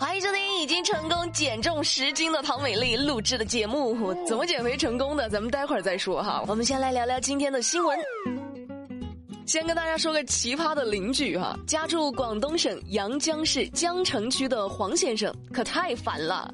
欢迎收听已经成功减重十斤的唐美丽录制的节目。怎么减肥成功的？咱们待会儿再说哈。我们先来聊聊今天的新闻。先跟大家说个奇葩的邻居哈，家住广东省阳江市江城区的黄先生可太烦了，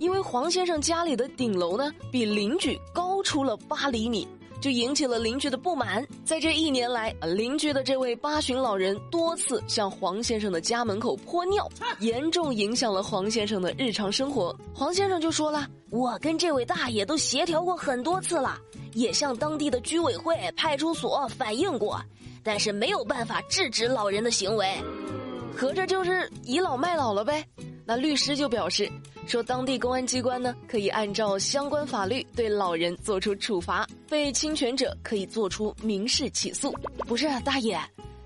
因为黄先生家里的顶楼呢比邻居高出了八厘米。就引起了邻居的不满。在这一年来，邻居的这位八旬老人多次向黄先生的家门口泼尿，严重影响了黄先生的日常生活。黄先生就说了：“我跟这位大爷都协调过很多次了，也向当地的居委会、派出所反映过，但是没有办法制止老人的行为，合着就是倚老卖老了呗。”那律师就表示。说当地公安机关呢，可以按照相关法律对老人做出处罚，被侵权者可以做出民事起诉。不是大爷，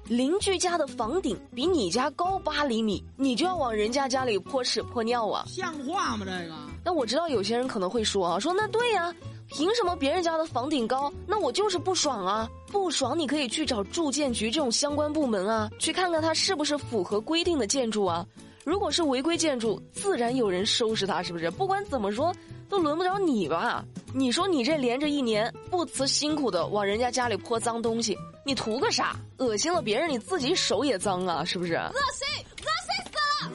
邻居家的房顶比你家高八厘米，你就要往人家家里泼屎泼尿啊？像话吗？这个？那我知道有些人可能会说啊，说那对呀，凭什么别人家的房顶高，那我就是不爽啊？不爽你可以去找住建局这种相关部门啊，去看看它是不是符合规定的建筑啊。如果是违规建筑，自然有人收拾它，是不是？不管怎么说，都轮不着你吧？你说你这连着一年不辞辛苦的往人家家里泼脏东西，你图个啥？恶心了别人，你自己手也脏啊，是不是？恶心，恶心死了！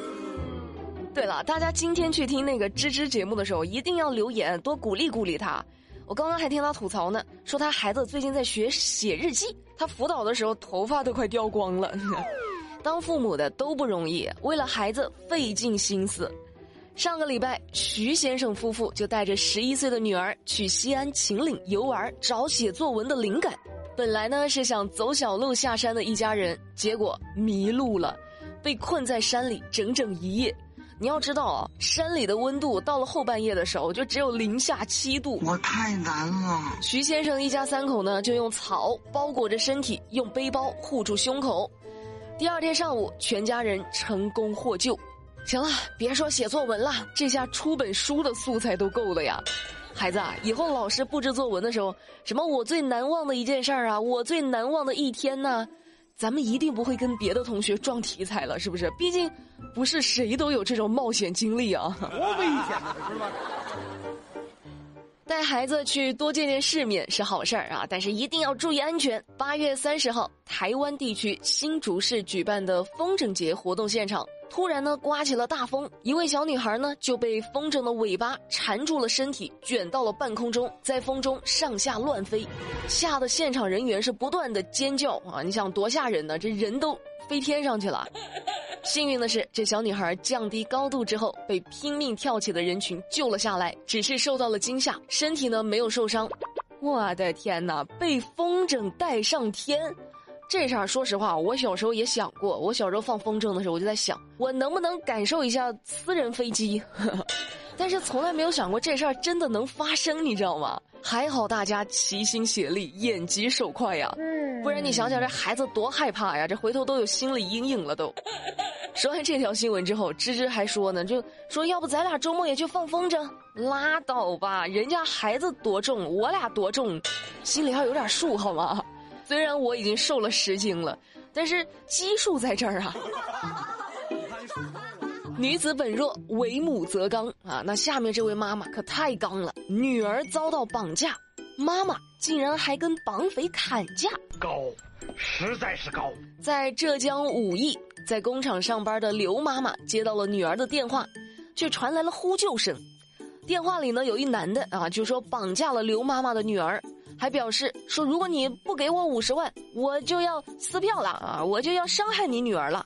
对了，大家今天去听那个芝芝节目的时候，一定要留言，多鼓励鼓励他。我刚刚还听他吐槽呢，说他孩子最近在学写日记，他辅导的时候头发都快掉光了。当父母的都不容易，为了孩子费尽心思。上个礼拜，徐先生夫妇就带着十一岁的女儿去西安秦岭游玩，找写作文的灵感。本来呢是想走小路下山的一家人，结果迷路了，被困在山里整整一夜。你要知道啊，山里的温度到了后半夜的时候就只有零下七度，我太难了。徐先生一家三口呢，就用草包裹着身体，用背包护住胸口。第二天上午，全家人成功获救。行了，别说写作文了，这下出本书的素材都够了呀。孩子啊，以后老师布置作文的时候，什么我最难忘的一件事儿啊，我最难忘的一天呢，咱们一定不会跟别的同学撞题材了，是不是？毕竟，不是谁都有这种冒险经历啊。多危险啊，是吧？带孩子去多见见世面是好事儿啊，但是一定要注意安全。八月三十号，台湾地区新竹市举办的风筝节活动现场，突然呢刮起了大风，一位小女孩呢就被风筝的尾巴缠住了身体，卷到了半空中，在风中上下乱飞，吓得现场人员是不断的尖叫啊！你想多吓人呢？这人都飞天上去了。幸运的是，这小女孩降低高度之后，被拼命跳起的人群救了下来，只是受到了惊吓，身体呢没有受伤。我的天哪，被风筝带上天，这事儿说实话，我小时候也想过。我小时候放风筝的时候，我就在想，我能不能感受一下私人飞机？但是从来没有想过这事儿真的能发生，你知道吗？还好大家齐心协力，眼疾手快呀，嗯不然你想想这孩子多害怕呀，这回头都有心理阴影了都。说完这条新闻之后，芝芝还说呢，就说要不咱俩周末也去放风筝？拉倒吧，人家孩子多重，我俩多重，心里要有点数好吗？虽然我已经瘦了十斤了，但是基数在这儿啊。女子本弱，为母则刚啊！那下面这位妈妈可太刚了，女儿遭到绑架，妈妈竟然还跟绑匪砍价，高，实在是高。在浙江武义。在工厂上班的刘妈妈接到了女儿的电话，却传来了呼救声。电话里呢，有一男的啊，就说绑架了刘妈妈的女儿，还表示说如果你不给我五十万，我就要撕票了啊，我就要伤害你女儿了。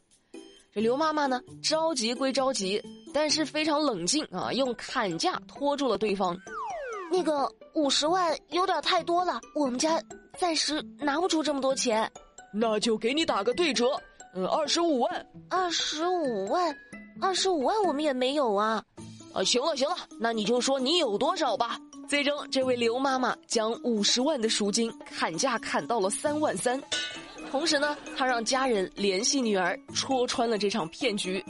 这刘妈妈呢，着急归着急，但是非常冷静啊，用砍价拖住了对方。那个五十万有点太多了，我们家暂时拿不出这么多钱，那就给你打个对折。嗯，二十五万，二十五万，二十五万，我们也没有啊。啊，行了行了，那你就说你有多少吧。最终，这位刘妈妈将五十万的赎金砍价砍到了三万三，同时呢，她让家人联系女儿，戳穿了这场骗局。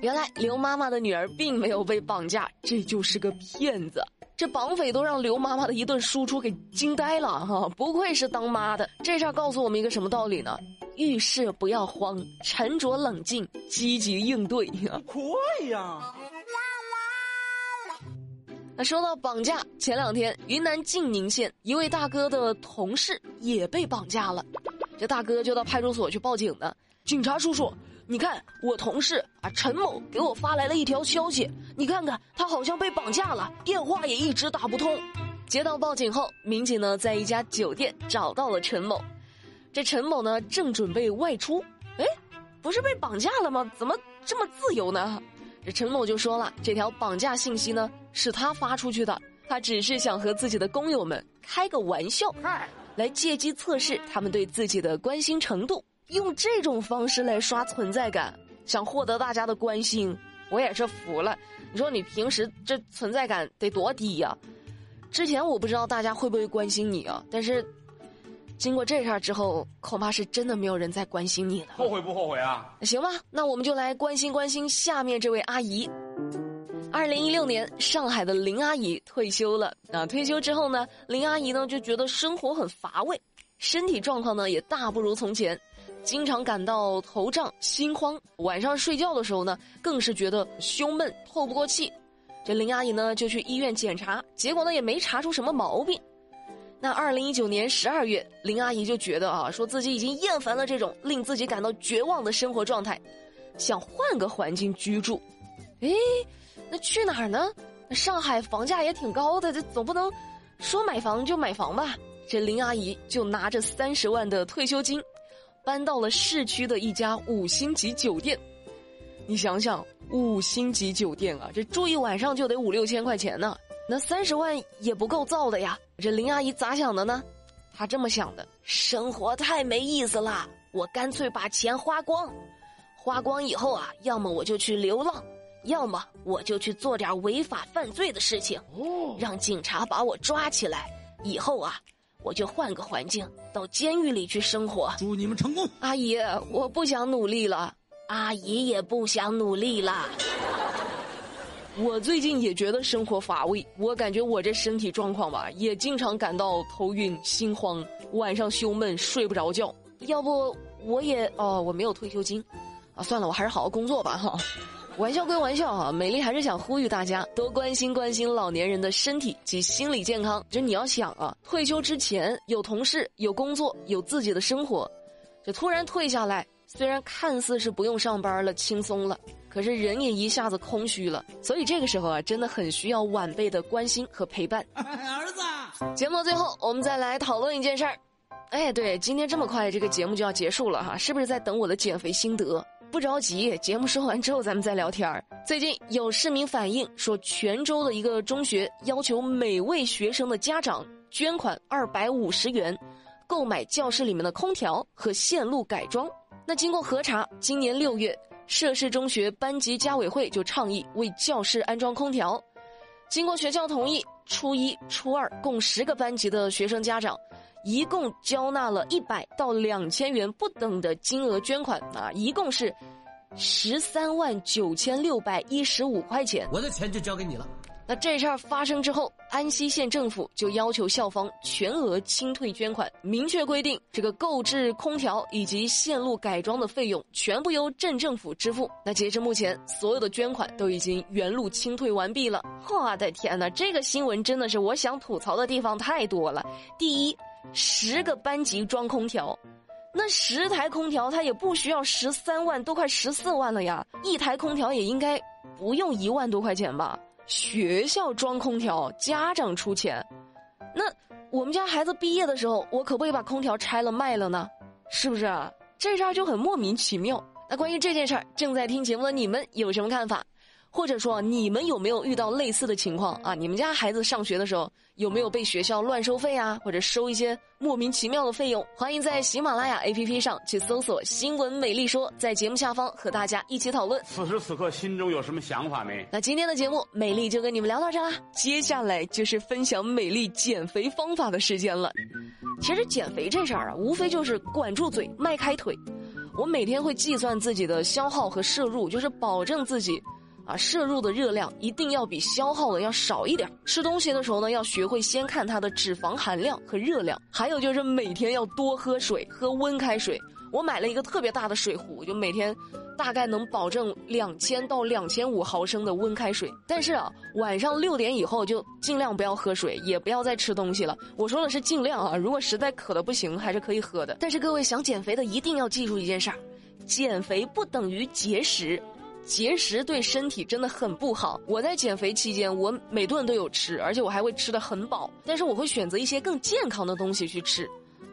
原来刘妈妈的女儿并没有被绑架，这就是个骗子。这绑匪都让刘妈妈的一顿输出给惊呆了哈！不愧是当妈的，这事儿告诉我们一个什么道理呢？遇事不要慌，沉着冷静，积极应对。可以呀。那说到绑架，前两天云南晋宁县一位大哥的同事也被绑架了，这大哥就到派出所去报警的。警察叔叔，你看我同事啊陈某给我发来了一条消息，你看看他好像被绑架了，电话也一直打不通。接到报警后，民警呢在一家酒店找到了陈某，这陈某呢正准备外出，哎，不是被绑架了吗？怎么这么自由呢？这陈某就说了，这条绑架信息呢是他发出去的，他只是想和自己的工友们开个玩笑，来借机测试他们对自己的关心程度，用这种方式来刷存在感，想获得大家的关心，我也是服了。你说你平时这存在感得多低呀？之前我不知道大家会不会关心你啊，但是。经过这事儿之后，恐怕是真的没有人再关心你了。后悔不后悔啊？行吧，那我们就来关心关心下面这位阿姨。二零一六年，上海的林阿姨退休了。啊，退休之后呢，林阿姨呢就觉得生活很乏味，身体状况呢也大不如从前，经常感到头胀、心慌，晚上睡觉的时候呢更是觉得胸闷、透不过气。这林阿姨呢就去医院检查，结果呢也没查出什么毛病。那二零一九年十二月，林阿姨就觉得啊，说自己已经厌烦了这种令自己感到绝望的生活状态，想换个环境居住。哎，那去哪儿呢？上海房价也挺高的，这总不能说买房就买房吧？这林阿姨就拿着三十万的退休金，搬到了市区的一家五星级酒店。你想想，五星级酒店啊，这住一晚上就得五六千块钱呢。那三十万也不够造的呀！这林阿姨咋想的呢？她这么想的：生活太没意思了，我干脆把钱花光，花光以后啊，要么我就去流浪，要么我就去做点违法犯罪的事情，让警察把我抓起来。以后啊，我就换个环境，到监狱里去生活。祝你们成功，阿姨！我不想努力了，阿姨也不想努力了。我最近也觉得生活乏味，我感觉我这身体状况吧，也经常感到头晕、心慌，晚上胸闷，睡不着觉。要不我也哦，我没有退休金，啊，算了，我还是好好工作吧哈。玩笑归玩笑哈，美丽还是想呼吁大家多关心关心老年人的身体及心理健康。就你要想啊，退休之前有同事、有工作、有自己的生活，就突然退下来，虽然看似是不用上班了，轻松了。可是人也一下子空虚了，所以这个时候啊，真的很需要晚辈的关心和陪伴。儿子，节目最后我们再来讨论一件事儿。哎，对，今天这么快，这个节目就要结束了哈，是不是在等我的减肥心得？不着急，节目说完之后咱们再聊天儿。最近有市民反映说，泉州的一个中学要求每位学生的家长捐款二百五十元，购买教室里面的空调和线路改装。那经过核查，今年六月。涉事中学班级家委会就倡议为教室安装空调，经过学校同意，初一、初二共十个班级的学生家长，一共交纳了一百到两千元不等的金额捐款啊，一共是十三万九千六百一十五块钱。我的钱就交给你了。那这事儿发生之后，安溪县政府就要求校方全额清退捐款，明确规定这个购置空调以及线路改装的费用全部由镇政府支付。那截至目前，所有的捐款都已经原路清退完毕了。我的天哪，这个新闻真的是我想吐槽的地方太多了。第一，十个班级装空调，那十台空调它也不需要十三万，都快十四万了呀。一台空调也应该不用一万多块钱吧。学校装空调，家长出钱，那我们家孩子毕业的时候，我可不可以把空调拆了卖了呢？是不是啊？这事儿就很莫名其妙。那关于这件事儿，正在听节目的你们有什么看法？或者说你们有没有遇到类似的情况啊？你们家孩子上学的时候有没有被学校乱收费啊？或者收一些莫名其妙的费用？欢迎在喜马拉雅 APP 上去搜索“新闻美丽说”，在节目下方和大家一起讨论。此时此刻心中有什么想法没？那今天的节目，美丽就跟你们聊到这啦。接下来就是分享美丽减肥方法的时间了。其实减肥这事儿啊，无非就是管住嘴，迈开腿。我每天会计算自己的消耗和摄入，就是保证自己。啊，摄入的热量一定要比消耗的要少一点。吃东西的时候呢，要学会先看它的脂肪含量和热量。还有就是每天要多喝水，喝温开水。我买了一个特别大的水壶，就每天大概能保证两千到两千五毫升的温开水。但是啊，晚上六点以后就尽量不要喝水，也不要再吃东西了。我说的是尽量啊，如果实在渴的不行，还是可以喝的。但是各位想减肥的一定要记住一件事儿：减肥不等于节食。节食对身体真的很不好。我在减肥期间，我每顿都有吃，而且我还会吃的很饱。但是我会选择一些更健康的东西去吃，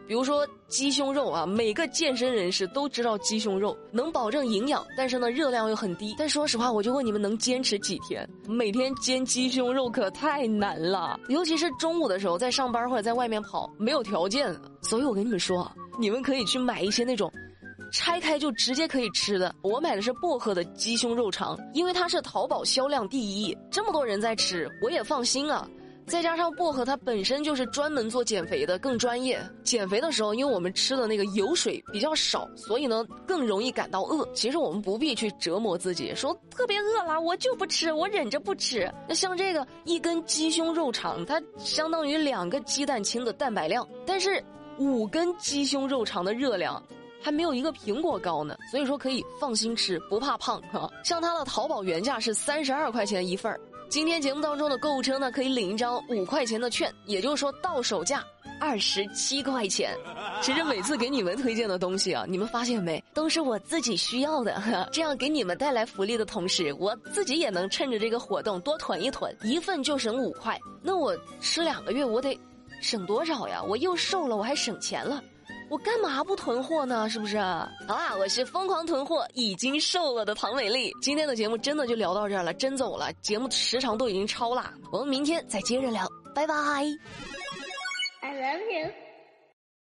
比如说鸡胸肉啊。每个健身人士都知道鸡胸肉能保证营养，但是呢热量又很低。但说实话，我就问你们能坚持几天？每天煎鸡胸肉可太难了，尤其是中午的时候在上班或者在外面跑，没有条件。所以我跟你们说，你们可以去买一些那种。拆开就直接可以吃的。我买的是薄荷的鸡胸肉肠，因为它是淘宝销量第一，这么多人在吃，我也放心啊。再加上薄荷它本身就是专门做减肥的，更专业。减肥的时候，因为我们吃的那个油水比较少，所以呢更容易感到饿。其实我们不必去折磨自己，说特别饿了我就不吃，我忍着不吃。那像这个一根鸡胸肉肠，它相当于两个鸡蛋清的蛋白量，但是五根鸡胸肉肠的热量。还没有一个苹果高呢，所以说可以放心吃，不怕胖哈。像它的淘宝原价是三十二块钱一份儿，今天节目当中的购物车呢可以领一张五块钱的券，也就是说到手价二十七块钱。其实每次给你们推荐的东西啊，你们发现没，都是我自己需要的，这样给你们带来福利的同时，我自己也能趁着这个活动多囤一囤，一份就省五块，那我吃两个月我得省多少呀？我又瘦了，我还省钱了。我干嘛不囤货呢？是不是？好啦，我是疯狂囤货已经瘦了的唐美丽。今天的节目真的就聊到这儿了，真走了。节目时长都已经超了，我们明天再接着聊，拜拜。I love you.